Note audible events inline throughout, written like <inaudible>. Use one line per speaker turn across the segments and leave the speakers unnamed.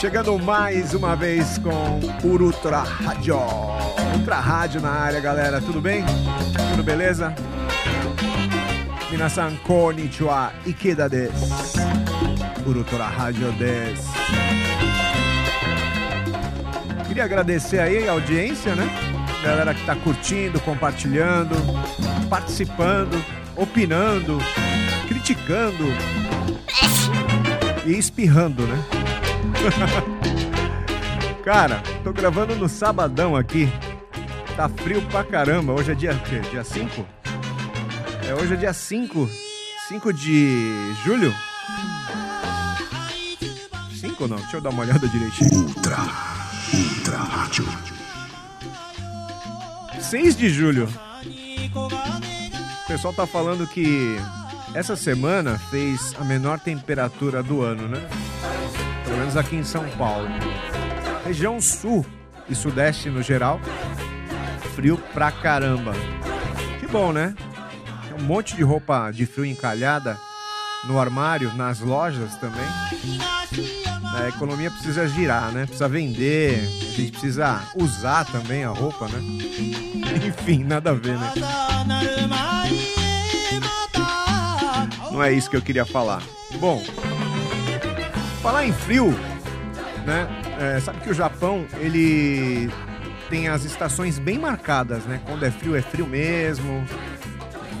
chegando mais uma vez com Ultra Rádio. Ultra Rádio na área, galera. Tudo bem? Tudo beleza? Minasan konnichiwa, Ikeda desu. Ultra Rádio desu. Queria agradecer aí a audiência, né? Galera que tá curtindo, compartilhando, participando, opinando, criticando e espirrando, né? <laughs> Cara, tô gravando no sabadão aqui. Tá frio pra caramba. Hoje é dia quê? Dia 5? É, hoje é dia 5. 5 de julho? 5 não? Deixa eu dar uma olhada direitinho.
Ultra, Ultra Rádio.
6 de julho. O pessoal tá falando que essa semana fez a menor temperatura do ano, né? Pelo menos aqui em São Paulo. Região sul e sudeste no geral, frio pra caramba. Que bom, né? Tem um monte de roupa de frio encalhada no armário, nas lojas também. A economia precisa girar, né? Precisa vender, a gente precisa usar também a roupa, né? <laughs> Enfim, nada a ver, né? Não é isso que eu queria falar. Bom, falar em frio, né? É, sabe que o Japão ele tem as estações bem marcadas, né? Quando é frio é frio mesmo,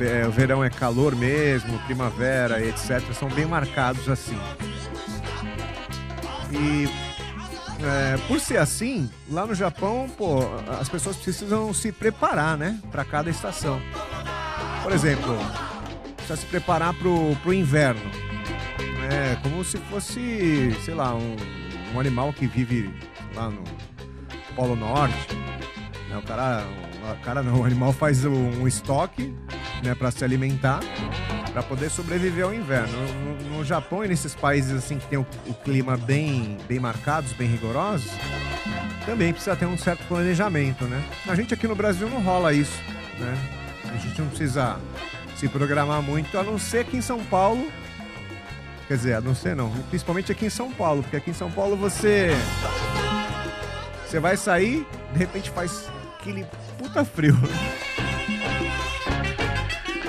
é, o verão é calor mesmo, primavera, etc. São bem marcados assim. E é, por ser assim, lá no Japão, pô, as pessoas precisam se preparar, né? Para cada estação. Por exemplo, precisa se preparar pro, pro inverno. É como se fosse, sei lá, um, um animal que vive lá no Polo Norte. Né? O cara, o cara não, o animal faz um, estoque, né, para se alimentar, para poder sobreviver ao inverno. No, no, Japão e nesses países assim que tem o, o, clima bem, bem marcados, bem rigorosos, também precisa ter um certo planejamento, né? A gente aqui no Brasil não rola isso, né? A gente não precisa se programar muito, a não ser aqui em São Paulo. Quer dizer, a não ser não, principalmente aqui em São Paulo, porque aqui em São Paulo você você vai sair, de repente faz aquele puta frio.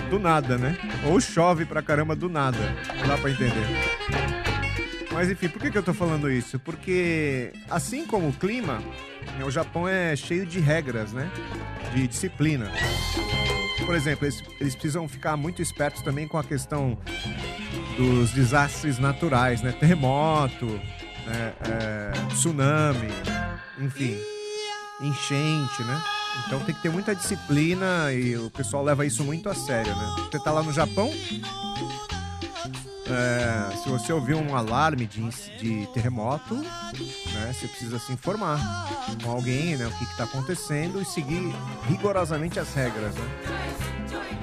Do nada, né? Ou chove pra caramba do nada. Não dá pra entender. Mas enfim, por que, que eu tô falando isso? Porque, assim como o clima, o Japão é cheio de regras, né? De disciplina. Por exemplo, eles, eles precisam ficar muito espertos também com a questão dos desastres naturais, né? Terremoto, né? É, tsunami, enfim, enchente, né? Então tem que ter muita disciplina e o pessoal leva isso muito a sério, né? Você tá lá no Japão, é, se você ouvir um alarme de, de terremoto, né, você precisa se informar com alguém, né, o que está acontecendo e seguir rigorosamente as regras, né?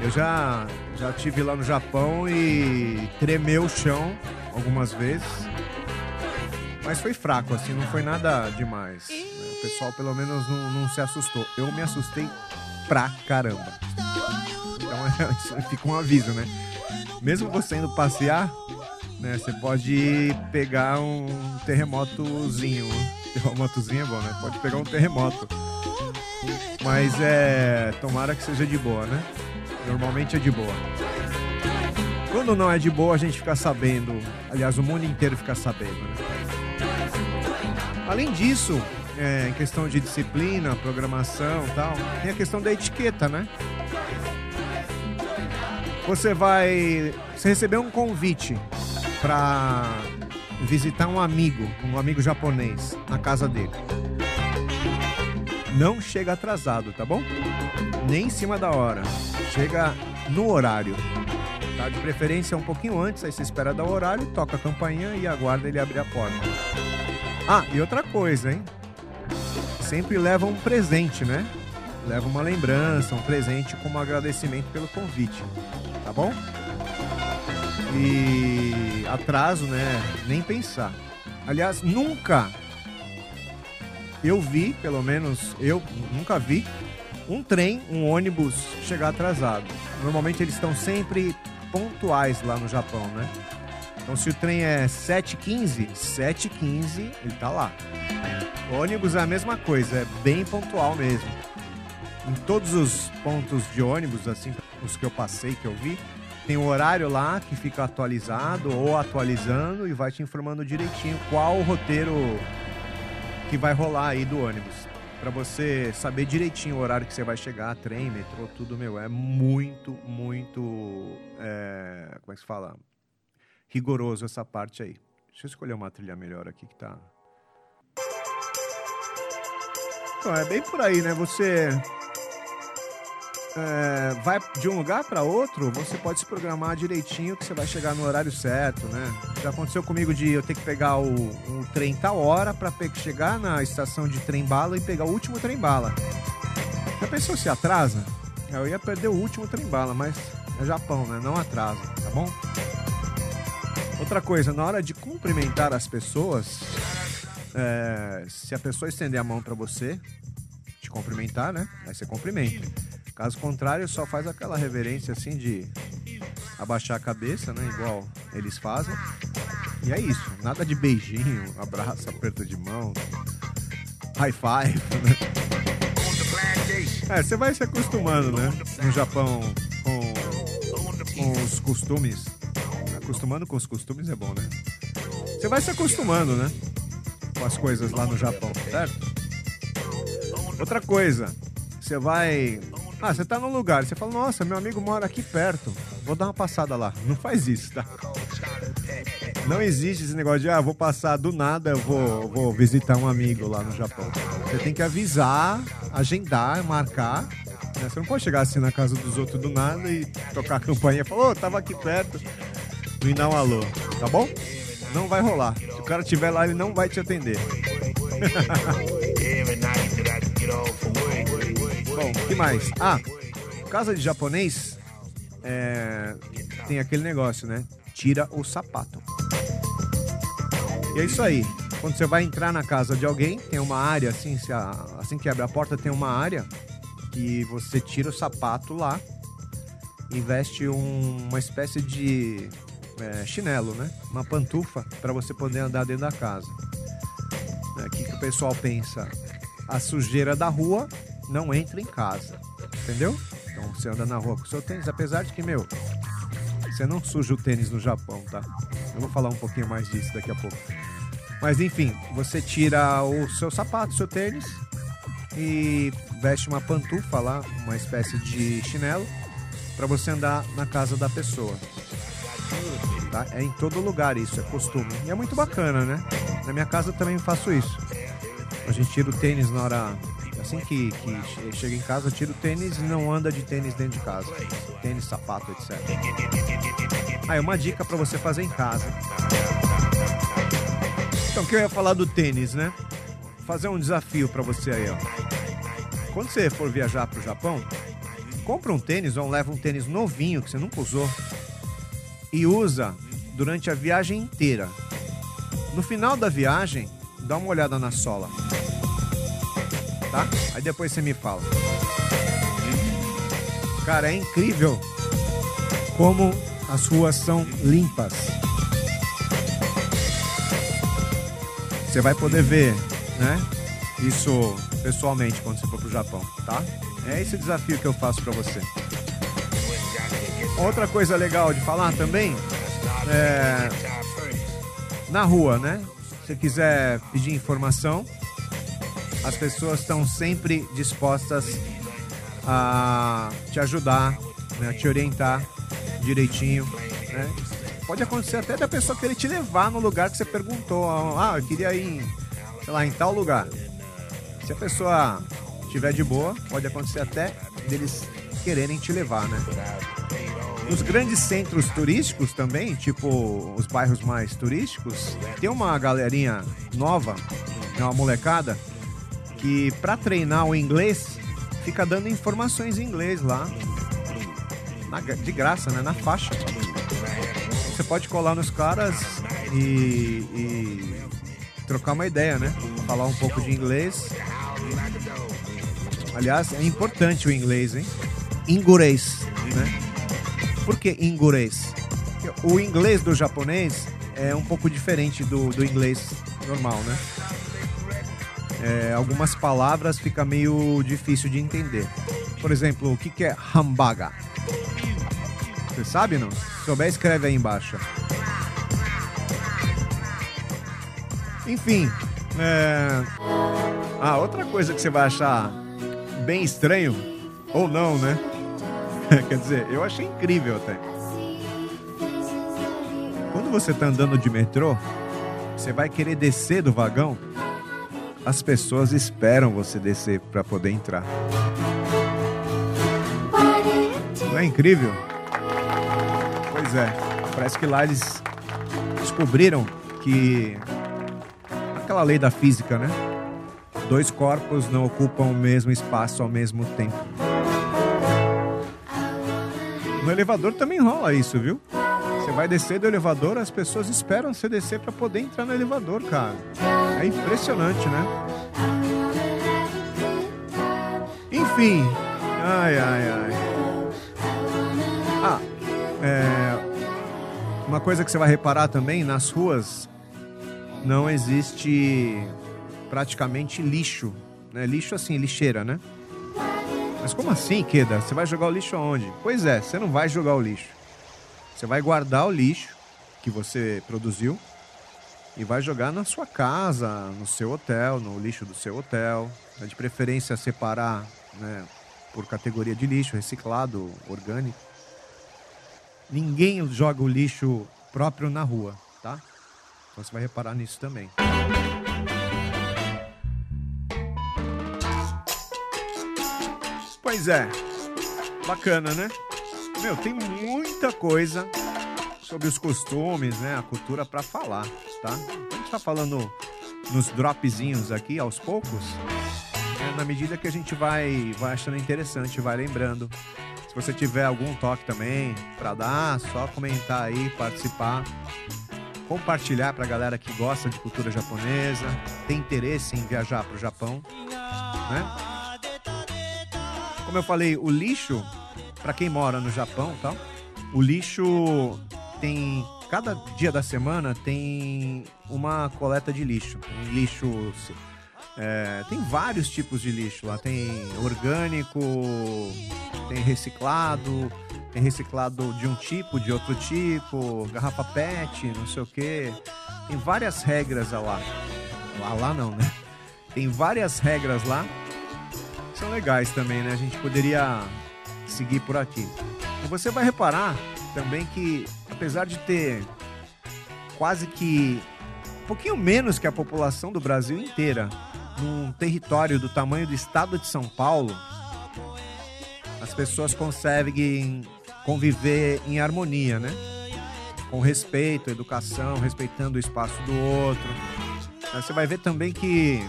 Eu já já tive lá no Japão e tremeu o chão algumas vezes, mas foi fraco, assim, não foi nada demais. Né? O pessoal pelo menos não, não se assustou. Eu me assustei pra caramba. Então <laughs> é, fica um aviso, né? Mesmo você indo passear, né, você pode pegar um terremotozinho. Terremotozinho é bom, né? Pode pegar um terremoto. Mas é. Tomara que seja de boa, né? Normalmente é de boa. Quando não é de boa, a gente fica sabendo. Aliás, o mundo inteiro fica sabendo, né? Além disso, é, em questão de disciplina, programação tal, tem a questão da etiqueta, né? Você vai. Você recebeu um convite para visitar um amigo, um amigo japonês, na casa dele. Não chega atrasado, tá bom? Nem em cima da hora. Chega no horário. Tá? De preferência um pouquinho antes, aí você espera dar o horário, toca a campainha e aguarda ele abrir a porta. Ah, e outra coisa, hein? Sempre leva um presente, né? Leva uma lembrança, um presente como agradecimento pelo convite tá bom? E atraso, né? Nem pensar. Aliás, nunca eu vi, pelo menos eu nunca vi, um trem, um ônibus chegar atrasado. Normalmente eles estão sempre pontuais lá no Japão, né? Então se o trem é 7h15, 7h15 ele tá lá. O ônibus é a mesma coisa, é bem pontual mesmo. Em todos os pontos de ônibus, assim, os que eu passei, que eu vi, tem o horário lá que fica atualizado ou atualizando e vai te informando direitinho qual o roteiro que vai rolar aí do ônibus. Pra você saber direitinho o horário que você vai chegar, trem, metrô, tudo, meu. É muito, muito. é, como é que se fala? Rigoroso essa parte aí. Deixa eu escolher uma trilha melhor aqui que tá. Então, é bem por aí, né? Você é, vai de um lugar para outro, você pode se programar direitinho que você vai chegar no horário certo, né? Já aconteceu comigo de eu ter que pegar o, um trem tal hora para chegar na estação de trem bala e pegar o último trem bala. Já pensou se atrasa? Eu ia perder o último trem bala, mas é Japão, né? Não atrasa, tá bom? Outra coisa, na hora de cumprimentar as pessoas, é, se a pessoa estender a mão para você, te cumprimentar, né? Aí você cumprimenta. Caso contrário, só faz aquela reverência assim de abaixar a cabeça, né? Igual eles fazem. E é isso. Nada de beijinho, abraço, aperto de mão, high five, <laughs> né? É, você vai se acostumando, né? No Japão com, com os costumes. Acostumando com os costumes é bom, né? Você vai se acostumando, né? Com as coisas lá no Japão, certo? Outra coisa, você vai. Ah, você tá num lugar, você fala, nossa, meu amigo mora aqui perto, vou dar uma passada lá. Não faz isso, tá? Não existe esse negócio de, ah, vou passar do nada, eu vou, vou visitar um amigo lá no Japão. Você tem que avisar, agendar, marcar. Né? Você não pode chegar assim na casa dos outros do nada e tocar a campainha e falar, ô, tava aqui perto, e dar um alô, tá bom? Não vai rolar. Se o cara estiver lá, ele não vai te atender. <laughs> Bom, que mais? Ah, casa de japonês é, tem aquele negócio, né? Tira o sapato. E é isso aí. Quando você vai entrar na casa de alguém, tem uma área assim, se a- assim que abre a porta tem uma área que você tira o sapato lá e veste um- uma espécie de é, chinelo, né? Uma pantufa para você poder andar dentro da casa. Né, O que, que o pessoal pensa? A sujeira da rua não entra em casa, entendeu? Então você anda na rua com seu tênis, apesar de que, meu, você não suja o tênis no Japão, tá? Eu vou falar um pouquinho mais disso daqui a pouco. Mas enfim, você tira o seu sapato, seu tênis e veste uma pantufa lá, uma espécie de chinelo, para você andar na casa da pessoa. Tá? É em todo lugar isso, é costume. E é muito bacana, né? Na minha casa eu também faço isso. A gente tira o tênis na hora. Assim que, que che- chega em casa, tira o tênis e não anda de tênis dentro de casa. Tênis, sapato, etc. É uma dica para você fazer em casa. Então, que eu ia falar do tênis, né? Fazer um desafio para você aí, ó. Quando você for viajar pro Japão, compra um tênis ou leva um tênis novinho que você nunca usou e usa durante a viagem inteira. No final da viagem, dá uma olhada na sola. Tá? Aí depois você me fala. Cara, é incrível como as ruas são limpas. Você vai poder ver, né? Isso pessoalmente quando você for pro Japão, tá? É esse desafio que eu faço pra você. Outra coisa legal de falar também é na rua, né? Se quiser pedir informação, as pessoas estão sempre dispostas a te ajudar, né? a te orientar direitinho, né? Pode acontecer até da pessoa querer te levar no lugar que você perguntou. Ah, eu queria ir, sei lá, em tal lugar. Se a pessoa estiver de boa, pode acontecer até deles quererem te levar, né? Nos grandes centros turísticos também, tipo os bairros mais turísticos, tem uma galerinha nova, uma molecada, que pra treinar o inglês fica dando informações em inglês lá, na- de graça, né? Na faixa. Você pode colar nos caras e, e trocar uma ideia, né? Falar um pouco de inglês. Aliás, é importante o inglês, hein? Ingurês, né? Por que ingurês? O inglês do japonês é um pouco diferente do, do inglês normal, né? É, algumas palavras fica meio difícil de entender. Por exemplo, o que, que é hambaga? Você sabe não? Se souber, escreve aí embaixo. Enfim. É... Ah, outra coisa que você vai achar bem estranho, ou não, né? <laughs> Quer dizer, eu achei incrível até. Quando você tá andando de metrô, você vai querer descer do vagão, as pessoas esperam você descer para poder entrar. Não é incrível? Pois é, parece que lá eles descobriram que aquela lei da física, né? Dois corpos não ocupam o mesmo espaço ao mesmo tempo. No elevador também rola isso, viu? Você vai descer do elevador, as pessoas esperam você descer para poder entrar no elevador, cara. É impressionante, né? Enfim. Ai, ai, ai. Ah, é... Uma coisa que você vai reparar também, nas ruas não existe praticamente lixo. Né? Lixo assim, lixeira, né? Mas como assim, Queda? Você vai jogar o lixo aonde? Pois é, você não vai jogar o lixo. Você vai guardar o lixo que você produziu e vai jogar na sua casa, no seu hotel, no lixo do seu hotel. De preferência separar né, por categoria de lixo, reciclado, orgânico. Ninguém joga o lixo próprio na rua, tá? Então você vai reparar nisso também. Pois é, bacana, né? Meu, tem muita coisa sobre os costumes, né? A cultura para falar, tá? A gente tá falando nos dropzinhos aqui aos poucos, né? na medida que a gente vai, vai achando interessante, vai lembrando. Se você tiver algum toque também para dar, só comentar aí, participar compartilhar para a galera que gosta de cultura japonesa, tem interesse em viajar para o Japão, né? Como eu falei, o lixo para quem mora no Japão, tal, o lixo tem cada dia da semana tem uma coleta de lixo, tem lixo é, tem vários tipos de lixo lá. Tem orgânico, tem reciclado, tem reciclado de um tipo, de outro tipo, garrafa PET, não sei o que. Tem várias regras lá. Lá, lá não, né? Tem várias regras lá. São legais também, né? A gente poderia seguir por aqui. E você vai reparar também que, apesar de ter quase que um pouquinho menos que a população do Brasil inteira num território do tamanho do estado de São Paulo, as pessoas conseguem conviver em harmonia, né? Com respeito, educação, respeitando o espaço do outro. Você vai ver também que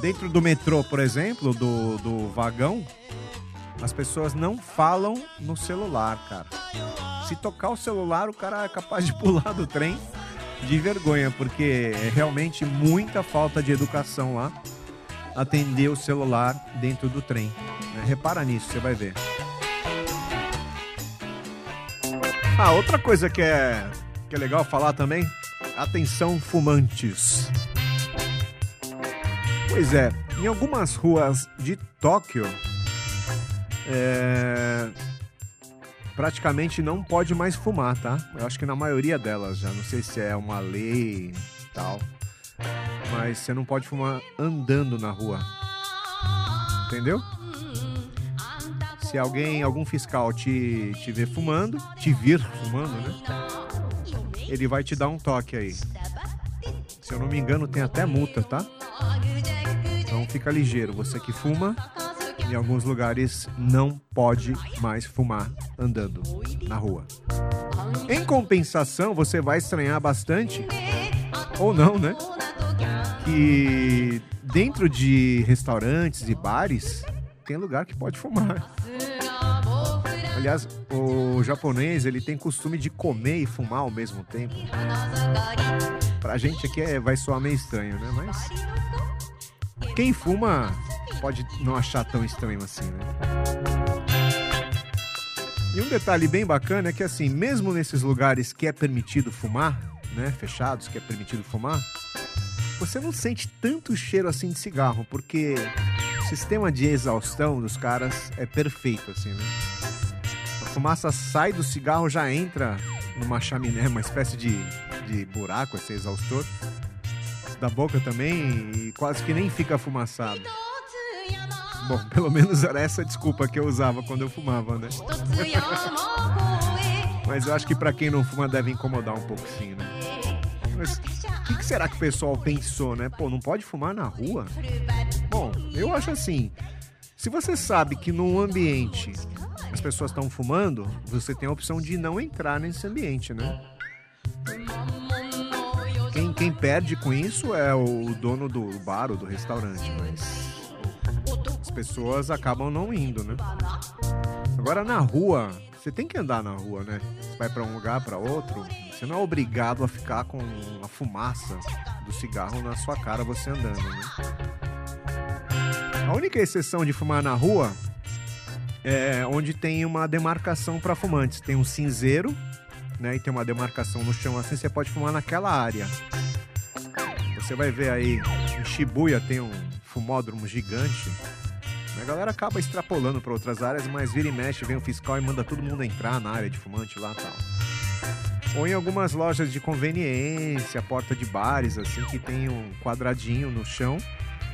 dentro do metrô, por exemplo, do, do vagão, as pessoas não falam no celular, cara. Se tocar o celular, o cara é capaz de <laughs> pular do trem de vergonha, porque é realmente muita falta de educação lá atender o celular dentro do trem. Né? Repara nisso, você vai ver. Ah, outra coisa que é, que é legal falar também, atenção fumantes. Pois é, em algumas ruas de Tóquio, é, praticamente não pode mais fumar, tá? Eu acho que na maioria delas já. Não sei se é uma lei tal. Mas você não pode fumar andando na rua. Entendeu? Se alguém, algum fiscal te, te ver fumando, te vir fumando, né? Ele vai te dar um toque aí. Se eu não me engano, tem até multa, tá? Então fica ligeiro. Você que fuma, em alguns lugares não pode mais fumar andando na rua. Em compensação, você vai estranhar bastante, ou não, né? Que dentro de restaurantes e bares tem lugar que pode fumar. Aliás, o japonês ele tem costume de comer e fumar ao mesmo tempo. Pra gente aqui é, vai soar meio estranho, né? Mas quem fuma pode não achar tão estranho assim, né? E um detalhe bem bacana é que, assim, mesmo nesses lugares que é permitido fumar, né, fechados, que é permitido fumar, você não sente tanto cheiro assim de cigarro, porque o sistema de exaustão dos caras é perfeito, assim, né? A fumaça sai do cigarro, já entra numa chaminé, uma espécie de, de buraco, esse exaustor, da boca também, e quase que nem fica fumaçado. Bom, <laughs> pelo menos era essa desculpa que eu usava quando eu fumava, né? Mas eu acho que para quem não fuma deve incomodar um pouco sim, né? Mas o que, que, será que o pessoal pensou, né? Pô, não pode fumar na rua? Bom, eu acho assim. Se você sabe que num ambiente as pessoas estão fumando, você tem a opção de não entrar nesse ambiente, né? Quem, quem perde com isso é o dono do bar ou do restaurante, mas as pessoas acabam não indo, né? Agora na rua, você tem que andar na rua, né? Você vai para um lugar, para outro, você não é obrigado a ficar com a fumaça do cigarro na sua cara você andando, né? A única exceção de fumar na rua é onde tem uma demarcação para fumantes. Tem um cinzeiro, né? E tem uma demarcação no chão assim, você pode fumar naquela área. Você vai ver aí em Shibuya tem um fumódromo gigante. A galera acaba extrapolando para outras áreas, mas vira e mexe, vem o fiscal e manda todo mundo entrar na área de fumante lá, tal ou em algumas lojas de conveniência, porta de bares, assim, que tem um quadradinho no chão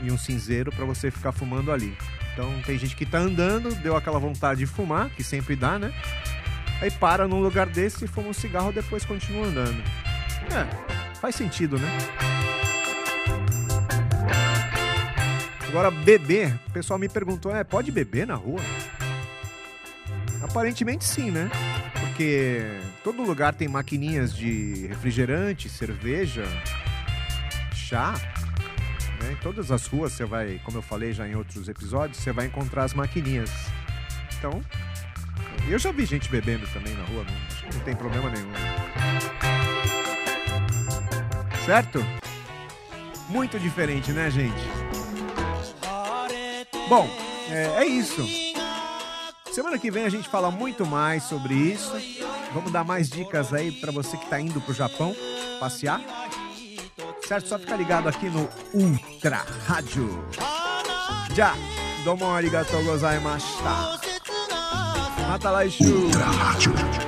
e um cinzeiro para você ficar fumando ali. Então tem gente que tá andando, deu aquela vontade de fumar, que sempre dá, né? Aí para num lugar desse, fuma um cigarro, depois continua andando. É, faz sentido, né? Agora, beber, o pessoal me perguntou, é, pode beber na rua? Aparentemente sim, né? Porque todo lugar tem maquininhas de refrigerante, cerveja, chá. Né? Em todas as ruas você vai, como eu falei já em outros episódios, você vai encontrar as maquininhas. Então, eu já vi gente bebendo também na rua, não, não tem problema nenhum. Certo? Muito diferente, né, gente? Bom, é, é isso. Semana que vem a gente fala muito mais sobre isso. Vamos dar mais dicas aí para você que está indo pro Japão passear. Certo? Só ficar ligado aqui no Ultra Rádio. Já, domo arigatou gozaimashita. Mata lá, Ultra Rádio.